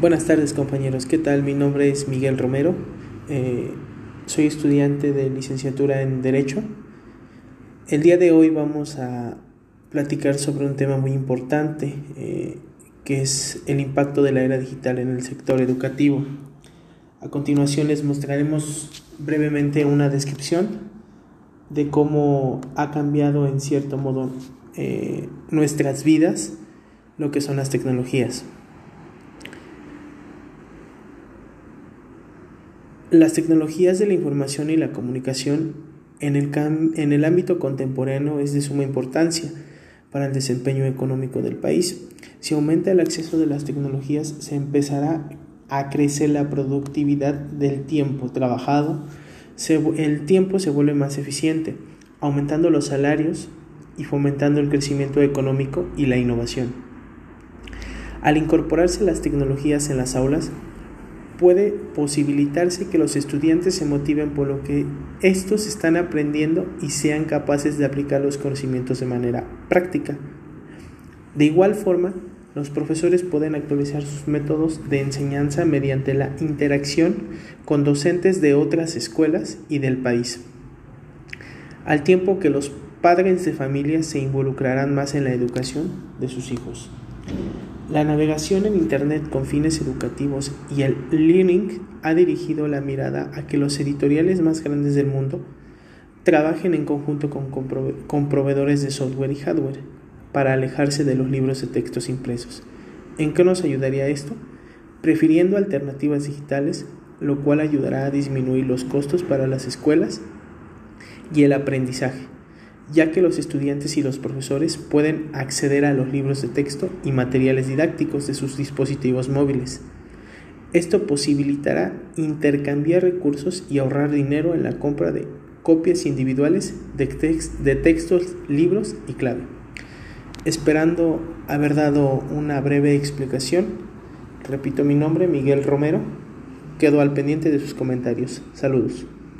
Buenas tardes compañeros, ¿qué tal? Mi nombre es Miguel Romero, eh, soy estudiante de licenciatura en Derecho. El día de hoy vamos a platicar sobre un tema muy importante, eh, que es el impacto de la era digital en el sector educativo. A continuación les mostraremos brevemente una descripción de cómo ha cambiado en cierto modo eh, nuestras vidas lo que son las tecnologías. Las tecnologías de la información y la comunicación en el, en el ámbito contemporáneo es de suma importancia para el desempeño económico del país. Si aumenta el acceso de las tecnologías, se empezará a crecer la productividad del tiempo trabajado, el tiempo se vuelve más eficiente, aumentando los salarios y fomentando el crecimiento económico y la innovación. Al incorporarse las tecnologías en las aulas, puede posibilitarse que los estudiantes se motiven por lo que estos están aprendiendo y sean capaces de aplicar los conocimientos de manera práctica. De igual forma, los profesores pueden actualizar sus métodos de enseñanza mediante la interacción con docentes de otras escuelas y del país, al tiempo que los padres de familia se involucrarán más en la educación de sus hijos. La navegación en Internet con fines educativos y el learning ha dirigido la mirada a que los editoriales más grandes del mundo trabajen en conjunto con, con, proveedores de software y hardware para alejarse de los libros de textos impresos. ¿En qué nos ayudaría esto? Prefiriendo alternativas digitales, lo cual ayudará a disminuir los costos para las escuelas y el aprendizaje ya que los estudiantes y los profesores pueden acceder a los libros de texto y materiales didácticos de sus dispositivos móviles. Esto posibilitará intercambiar recursos y ahorrar dinero en la compra de copias individuales de, textos, libros y clave. Esperando haber dado una breve explicación, repito mi nombre, Miguel Romero, quedo al pendiente de sus comentarios. Saludos.